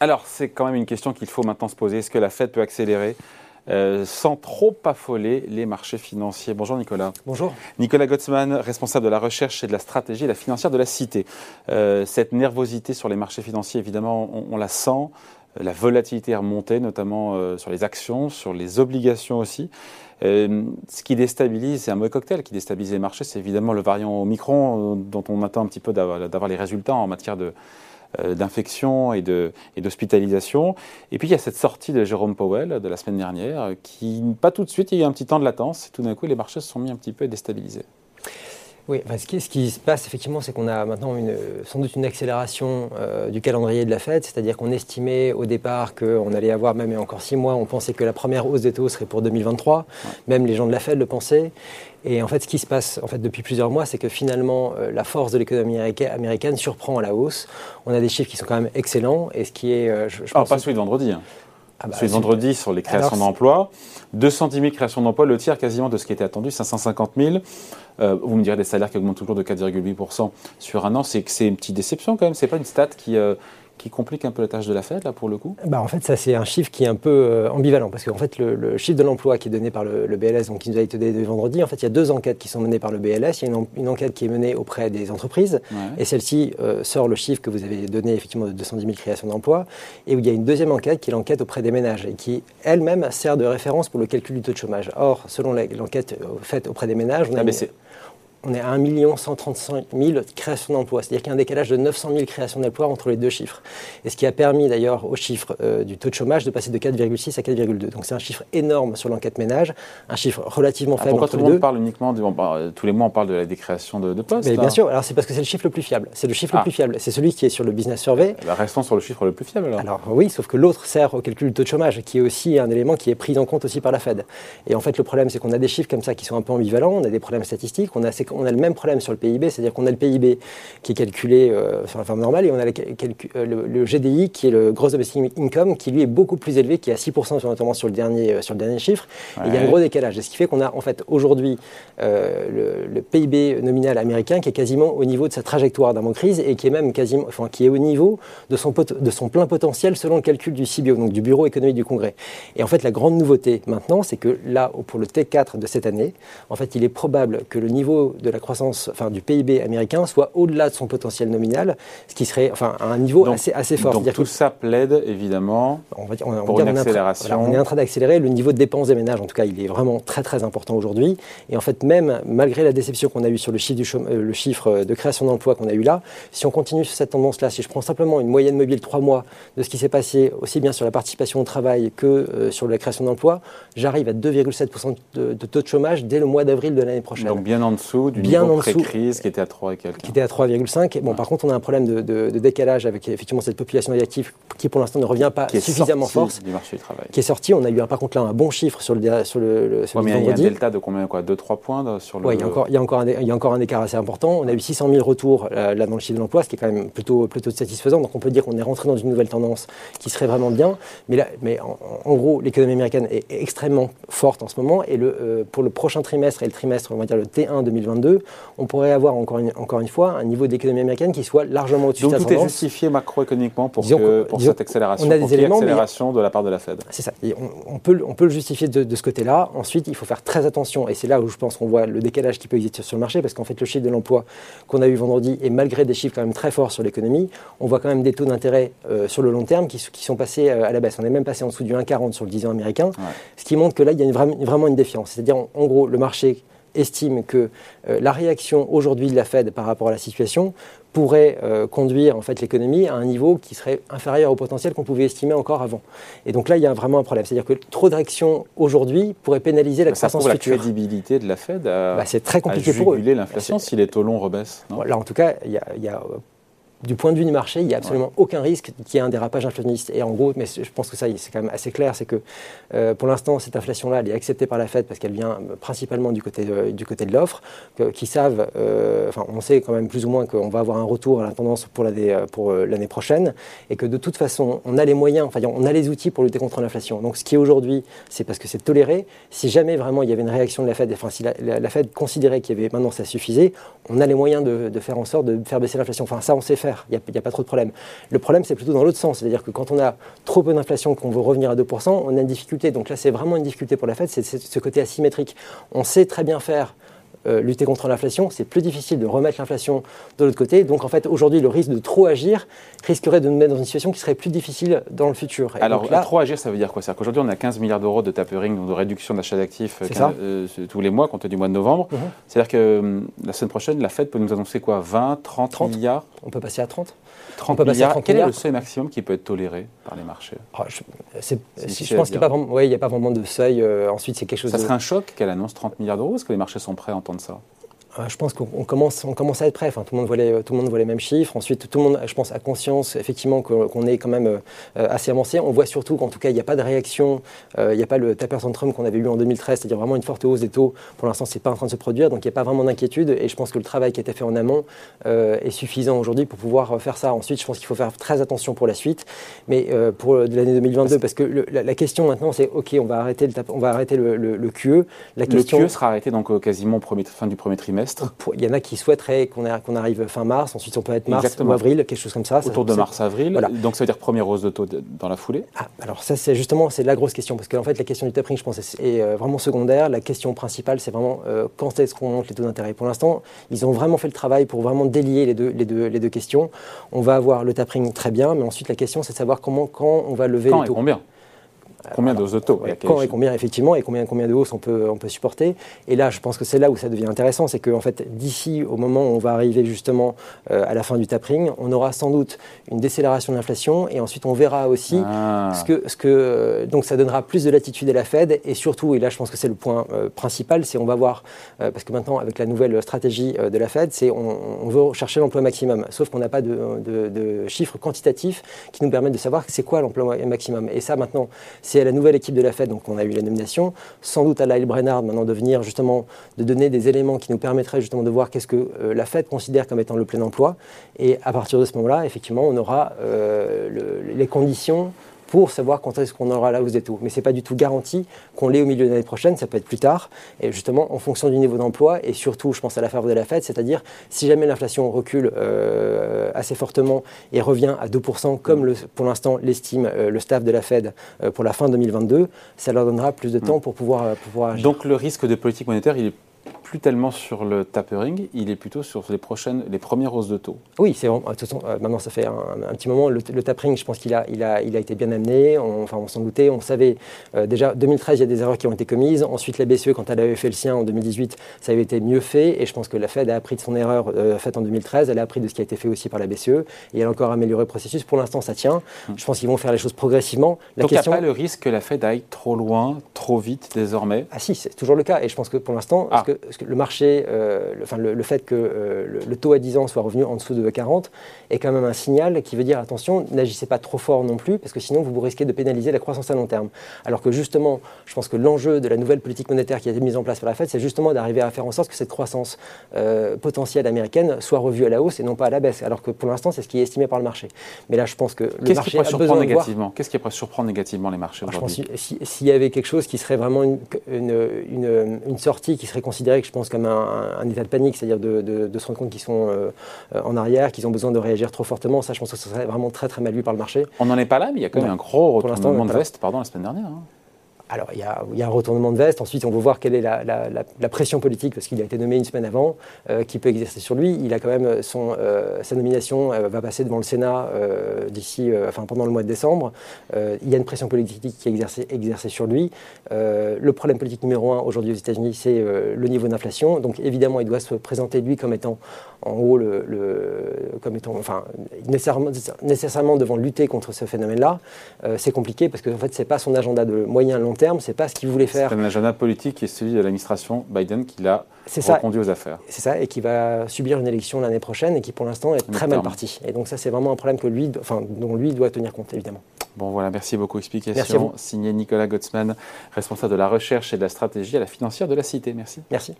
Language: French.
Alors, c'est quand même une question qu'il faut maintenant se poser. Est-ce que la Fed peut accélérer euh, sans trop affoler les marchés financiers? Bonjour Nicolas. Bonjour. Nicolas Gottsman, responsable de la recherche et de la stratégie la financière de la Cité. Euh, cette nervosité sur les marchés financiers, évidemment, on, la sent. La volatilité est remontée, notamment euh, sur les actions, sur les obligations aussi. ce qui déstabilise, c'est un mauvais cocktail qui déstabilise les marchés, c'est évidemment le variant Omicron dont on attend un petit peu d'avoir les résultats en matière de, euh, d'infection et d'hospitalisation. Et, puis il y a cette sortie de Jérôme Powell de la semaine dernière, qui, pas tout de suite, il y a eu un petit temps de latence, et tout d'un coup les marchés se sont mis un petit peu déstabilisés. Oui, ce, qui, ce, qui, se passe effectivement, c'est qu'on a maintenant une, sans doute une accélération euh, du calendrier de la Fed, c'est-à-dire qu'on estimait au départ qu'on allait avoir même encore six mois, on pensait que la première hausse des taux serait pour 2023, même les gens de la Fed le pensaient. Et en fait, ce qui se passe en fait, depuis plusieurs mois, c'est que finalement, euh, la force de l'économie américaine surprend à la hausse. On a des chiffres qui sont quand même excellents, et ce qui est... Euh, je, ah, pas celui de vendredi. Hein. Ah bah, de vendredi sur les créations d'emplois. 210 000 créations d'emplois, le tiers quasiment de ce qui était attendu, 550 000. Euh, vous me direz des salaires qui augmentent toujours de 4,8% sur un an. C'est une petite déception quand même. C'est pas une stat qui, euh, qui complique un peu la tâche de la Fed, là, pour le coup bah, En fait, ça, c'est un chiffre qui est un peu euh, ambivalent, parce qu'en fait, le, chiffre de l'emploi qui est donné par le, BLS, donc qui nous a été donné vendredi, en fait, il y a deux enquêtes qui sont menées par le BLS. Il y a une, enquête qui est menée auprès des entreprises, et celle-ci euh, sort le chiffre que vous avez donné, effectivement, de 210 000 créations d'emplois, et où il y a une deuxième enquête qui est l'enquête auprès des ménages, et qui, elle-même, sert de référence pour le calcul du taux de chômage. Or, selon l'enquête euh, faite auprès des ménages, on a... Ah, on est à 1 135 000 créations d'emplois. C'est-à-dire qu'il y a un décalage de 900 000 créations d'emplois entre les deux chiffres. Et ce qui a permis d'ailleurs au chiffre euh, du taux de chômage de passer de 4,6 à 4,2. Donc c'est un chiffre énorme sur l'enquête ménage, un chiffre relativement ah, faible pourquoi tout le monde parle uniquement, de, bah, tous les mois on parle de la décréation de, postes Mais Bien sûr, alors c'est parce que c'est le chiffre le plus fiable. C'est le chiffre le ah. plus fiable. C'est celui qui est sur le business survey. Ben, restons sur le chiffre le plus fiable alors. Alors oui, sauf que l'autre sert au calcul du taux de chômage, qui est aussi un élément qui est pris en compte aussi par la Fed. Et en fait le problème c'est qu'on a des chiffres comme ça qui sont un peu ambivalents, on a des problèmes statistiques, on a, on a le même problème sur le PIB, c'est-à-dire qu'on a le PIB qui est calculé euh, sur la forme normale et on a euh, le, GDI qui est le Gross Domestic Income qui lui est beaucoup plus élevé, qui est à 6% sur, notamment sur le dernier, euh, sur le dernier chiffre. Et il y a un gros décalage. Et ce qui fait qu'on a en fait aujourd'hui le, PIB nominal américain qui est quasiment au niveau de sa trajectoire d'avant-crise et qui est même quasiment, enfin, qui est au niveau de son, de son plein potentiel selon le calcul du CBO, donc du Bureau économique du Congrès. Et en fait, la grande nouveauté maintenant, c'est que là, pour le T4 de cette année, en fait, il est probable que le niveau de la croissance, enfin, du PIB américain soit au-delà de son potentiel nominal, ce qui serait enfin, à un niveau assez, assez fort. Donc tout ça plaide évidemment on va, on, pour une accélération. on est en train d'accélérer. Le niveau de dépenses des ménages, en tout cas, il est vraiment très très important aujourd'hui. Et en fait, même malgré la déception qu'on a eue sur le chiffre, du euh, le chiffre de création d'emplois qu'on a eu là, si on continue sur cette tendance-là, si je prends simplement une moyenne mobile 3 mois de ce qui s'est passé aussi bien sur la participation au travail que euh, sur la création d'emplois, j'arrive à 2,7% de, taux de chômage dès le mois d'avril de l'année prochaine. Donc bien en dessous du bien niveau pré-crise qui était à 3 et quelques. Qui était à 3,5. Bon, par contre, on a un problème de, décalage avec effectivement cette population active qui pour l'instant ne revient pas suffisamment fort. du marché du travail. Qui est sorti. On a eu par contre là un bon chiffre sur le sur le, sur Il y a un delta de combien quoi 2-3 points sur le. Oui, il y, a encore, il, il y a encore un écart assez important. On a eu 600 000 retours euh, là dans le chiffre de l'emploi, ce qui est quand même plutôt plutôt satisfaisant. Donc on peut dire qu'on est rentré dans une nouvelle tendance qui serait vraiment bien. Mais là, mais en, gros, l'économie américaine est extrêmement forte en ce moment et le, euh, pour le prochain trimestre et le trimestre, on va dire le T1 2022, on pourrait avoir encore une, encore une fois un niveau d'économie américaine qui soit largement au-dessus de Donc tout est justifié macroéconomiquement pour, pour cette accélération, on a des éléments, accélération de la part de la Fed. C'est ça. on, peut, on peut le justifier de, ce côté-là. Ensuite, il faut faire très attention, et c'est là où je pense qu'on voit le décalage qui peut exister sur le marché, parce qu'en fait, le chiffre de l'emploi qu'on a eu vendredi, et malgré des chiffres quand même très forts sur l'économie, on voit quand même des taux d'intérêt euh, sur le long terme qui, qui, sont passés euh, à la baisse. On est même passé en dessous du 1,40 sur le 10 ans américain, ce qui montre que là, il y a une, vraiment une défiance. C'est-à-dire, en gros, le marché estime que euh, la réaction aujourd'hui de la Fed par rapport à la situation pourrait euh, conduire en fait l'économie à un niveau qui serait inférieur au potentiel qu'on pouvait estimer encore avant. Et donc là, il y a vraiment un problème. C'est-à-dire que trop d'action aujourd'hui pourrait pénaliser la croissance future. la crédibilité de la Fed à, bah, c'est très compliqué pour eux. l'inflation si les taux longs rebaissent. Là, en tout cas, il y a du point de vue du marché, il n'y a absolument aucun risque qu'il y ait un dérapage inflationniste. Et en gros, mais je pense que ça, c'est quand même assez clair, c'est que euh, pour l'instant, cette inflation-là, elle est acceptée par la Fed parce qu'elle vient euh, principalement du côté de, du côté de l'offre, qui savent, euh, enfin, on sait quand même plus ou moins qu'on va avoir un retour à la tendance pour l'année pour l'année prochaine, et que de toute façon, on a les moyens, enfin, on a les outils pour lutter contre l'inflation. Donc, ce qui est aujourd'hui, c'est parce que c'est toléré. Si jamais vraiment il y avait une réaction de la Fed, enfin, si la, Fed considérait qu'il y avait maintenant ça suffisait, on a les moyens de, de, faire en sorte de faire baisser l'inflation. Enfin, ça, on sait faire. Il n'y a, pas trop de problème. Le problème, c'est plutôt dans l'autre sens, c'est-à-dire que quand on a trop peu d'inflation, qu'on veut revenir à 2%, on a une difficulté. Donc là, c'est vraiment une difficulté pour la Fed, c'est ce côté asymétrique. On sait très bien faire euh, lutter contre l'inflation, c'est plus difficile de remettre l'inflation de l'autre côté. Donc en fait, aujourd'hui, le risque de trop agir risquerait de nous mettre dans une situation qui serait plus difficile dans le futur. Alors, trop agir, ça veut dire quoi? C'est-à-dire qu'aujourd'hui, on a 15 milliards d'euros de tapering, donc de réduction d'achat d'actifs euh, euh, tous les mois, compte du mois de novembre. Mhm. C'est-à-dire que la semaine prochaine, la Fed peut nous annoncer quoi? 20, 30, 30 milliards? On peut passer à 30 30 milliards. Quel est le seuil maximum qui peut être toléré par les marchés? Ah, Je, je pense qu'il n'y a, a, pas vraiment de seuil. ensuite, c'est quelque chose. Ça serait un choc qu'elle annonce 30 milliards d'euros? Est-ce que les marchés sont prêts à entendre ça euh, je pense qu'on commence, on commence à être prêt. Enfin, tout, le monde voit les, tout le monde voit les mêmes chiffres. Ensuite, tout le monde, je pense, a conscience effectivement qu'on est quand même euh, assez avancé. On voit surtout qu'en tout cas, il n'y a pas de réaction. Euh, il n'y a pas le taper syndrome qu'on avait eu en 2013, c'est-à-dire vraiment une forte hausse des taux. Pour l'instant, ce n'est pas en train de se produire. Donc, il n'y a pas vraiment d'inquiétude. Et je pense que le travail qui a été fait en amont est suffisant aujourd'hui pour pouvoir faire ça. Ensuite, je pense qu'il faut faire très attention pour la suite. Mais pour l'année 2022, parce que la, question maintenant, c'est OK, on va arrêter le, on va arrêter le, le, QE. La question... Le QE sera arrêté donc quasiment premier, fin du premier trimestre. Il y en a qui souhaiteraient qu'on arrive fin mars, ensuite on peut être mars ou avril, quelque chose comme ça. Autour de mars-avril, donc ça veut dire première hausse de taux dans la foulée ah, Alors ça c'est justement c'est la grosse question, parce qu'en fait la question du tapering je pense est, euh, vraiment secondaire, la question principale c'est vraiment euh, quand est-ce qu'on monte les taux d'intérêt? Pour l'instant ils ont vraiment fait le travail pour vraiment délier les deux, les deux, les deux questions. On va avoir le tapering très bien, mais ensuite la question c'est de savoir comment, quand on va lever quand les taux. Et combien? Combien de hausses de taux Quand et combien, effectivement, et combien, combien de hausses on peut, on peut supporter. Et là, je pense que c'est là où ça devient intéressant, c'est qu'en fait, d'ici au moment où on va arriver justement euh, à la fin du tapering, on aura sans doute une décélération de l'inflation, et ensuite on verra aussi ah. ce que, ce que. Euh, donc ça donnera plus de latitude à la Fed, et surtout, et là je pense que c'est le point euh, principal, c'est on va voir, parce que maintenant, avec la nouvelle stratégie de la Fed, c'est on, veut chercher l'emploi maximum, sauf qu'on n'a pas de, de, de, chiffres quantitatifs qui nous permettent de savoir c'est quoi l'emploi maximum. Et ça, maintenant, c'est à la nouvelle équipe de la Fed, donc on a eu la nomination, sans doute à Lyle Brennard maintenant de venir justement, de donner des éléments qui nous permettraient justement de voir qu'est-ce que euh, la Fed considère comme étant le plein emploi. Et à partir de ce moment-là, effectivement, on aura euh, les conditions pour savoir quand est-ce qu'on aura la hausse des taux. Mais ce n'est pas du tout garanti qu'on l'ait au milieu de l'année prochaine, ça peut être plus tard, et justement en fonction du niveau d'emploi, et surtout je pense à la faveur de la Fed, c'est-à-dire si jamais l'inflation recule euh, assez fortement et revient à 2%, comme le, pour l'instant l'estime euh, le staff de la Fed euh, pour la fin 2022, ça leur donnera plus de temps mm. pour pouvoir, pouvoir agir. Donc le risque de politique monétaire, il est plus tellement sur le tapering, il est plutôt sur les prochaines, les premières hausses de taux. Oui, c'est de toute façon, euh, maintenant ça fait un, petit moment. Le, tapering, je pense qu'il a, il a, il a été bien amené. On, enfin, on s'en doutait. On savait euh, déjà 2013, il y a des erreurs qui ont été commises. Ensuite, la BCE, quand elle avait fait le sien en 2018, ça avait été mieux fait. Et je pense que la Fed a appris de son erreur euh, faite en 2013. Elle a appris de ce qui a été fait aussi par la BCE. Et elle a encore amélioré le processus. Pour l'instant, ça tient. Hum. Je pense qu'ils vont faire les choses progressivement. La Donc, question... il n'y a pas le risque que la Fed aille trop loin, trop vite désormais? Ah si, c'est toujours le cas. Et je pense que pour l'instant, ah. Que, le marché euh, le, enfin, le, fait que euh, le, taux à 10 ans soit revenu en dessous de 40 est quand même un signal qui veut dire attention, n'agissez pas trop fort non plus, parce que sinon vous risquez de pénaliser la croissance à long terme. Alors que justement, je pense que l'enjeu de la nouvelle politique monétaire qui a été mise en place par la Fed, c'est justement d'arriver à faire en sorte que cette croissance euh, potentielle américaine soit revue à la hausse et non pas à la baisse. Alors que pour l'instant, c'est ce qui est estimé par le marché. Mais là, je pense que le marché a besoin négativement? Qu'est-ce qui pourrait surprendre négativement les marchés aujourd'hui? S'il y avait quelque chose qui serait vraiment une, une, une, sortie qui serait considérée, je pense, comme un, un, état de panique, c'est-à-dire de, se rendre compte qu'ils sont euh, en arrière, qu'ils ont besoin de réagir trop fortement. Ça, je pense que ce serait vraiment très très mal vu par le marché. On n'en est pas là, mais il y a quand même un gros retournement de veste pardon, la semaine dernière. Hein alors, il y, a, un retournement de veste. Ensuite, on veut voir quelle est la, pression politique, parce qu'il a été nommé une semaine avant, euh, qui peut exercer sur lui. Il a quand même son, euh, sa nomination euh, va passer devant le Sénat d'ici, enfin pendant le mois de décembre. il y a une pression politique qui est exercée, exercée sur lui. le problème politique numéro un aujourd'hui aux États-Unis, c'est le niveau d'inflation. Donc, évidemment, il doit se présenter lui comme étant, en haut, le, comme étant, enfin, nécessairement, nécessairement devant lutter contre ce phénomène-là. c'est compliqué parce que en fait, c'est pas son agenda de moyen long terme, c'est pas ce qu'il voulait faire. C'est un agenda politique qui est celui de l'administration Biden qui l'a reconduit aux affaires. C'est ça, et qui va subir une élection l'année prochaine et qui pour l'instant est très mal parti. Et donc ça, c'est vraiment un problème que lui, enfin, dont lui doit tenir compte, évidemment. Bon voilà, merci beaucoup. Explication signé Nicolas Gottsman, responsable de la recherche et de la stratégie à la financière de la Cité. Merci. Merci.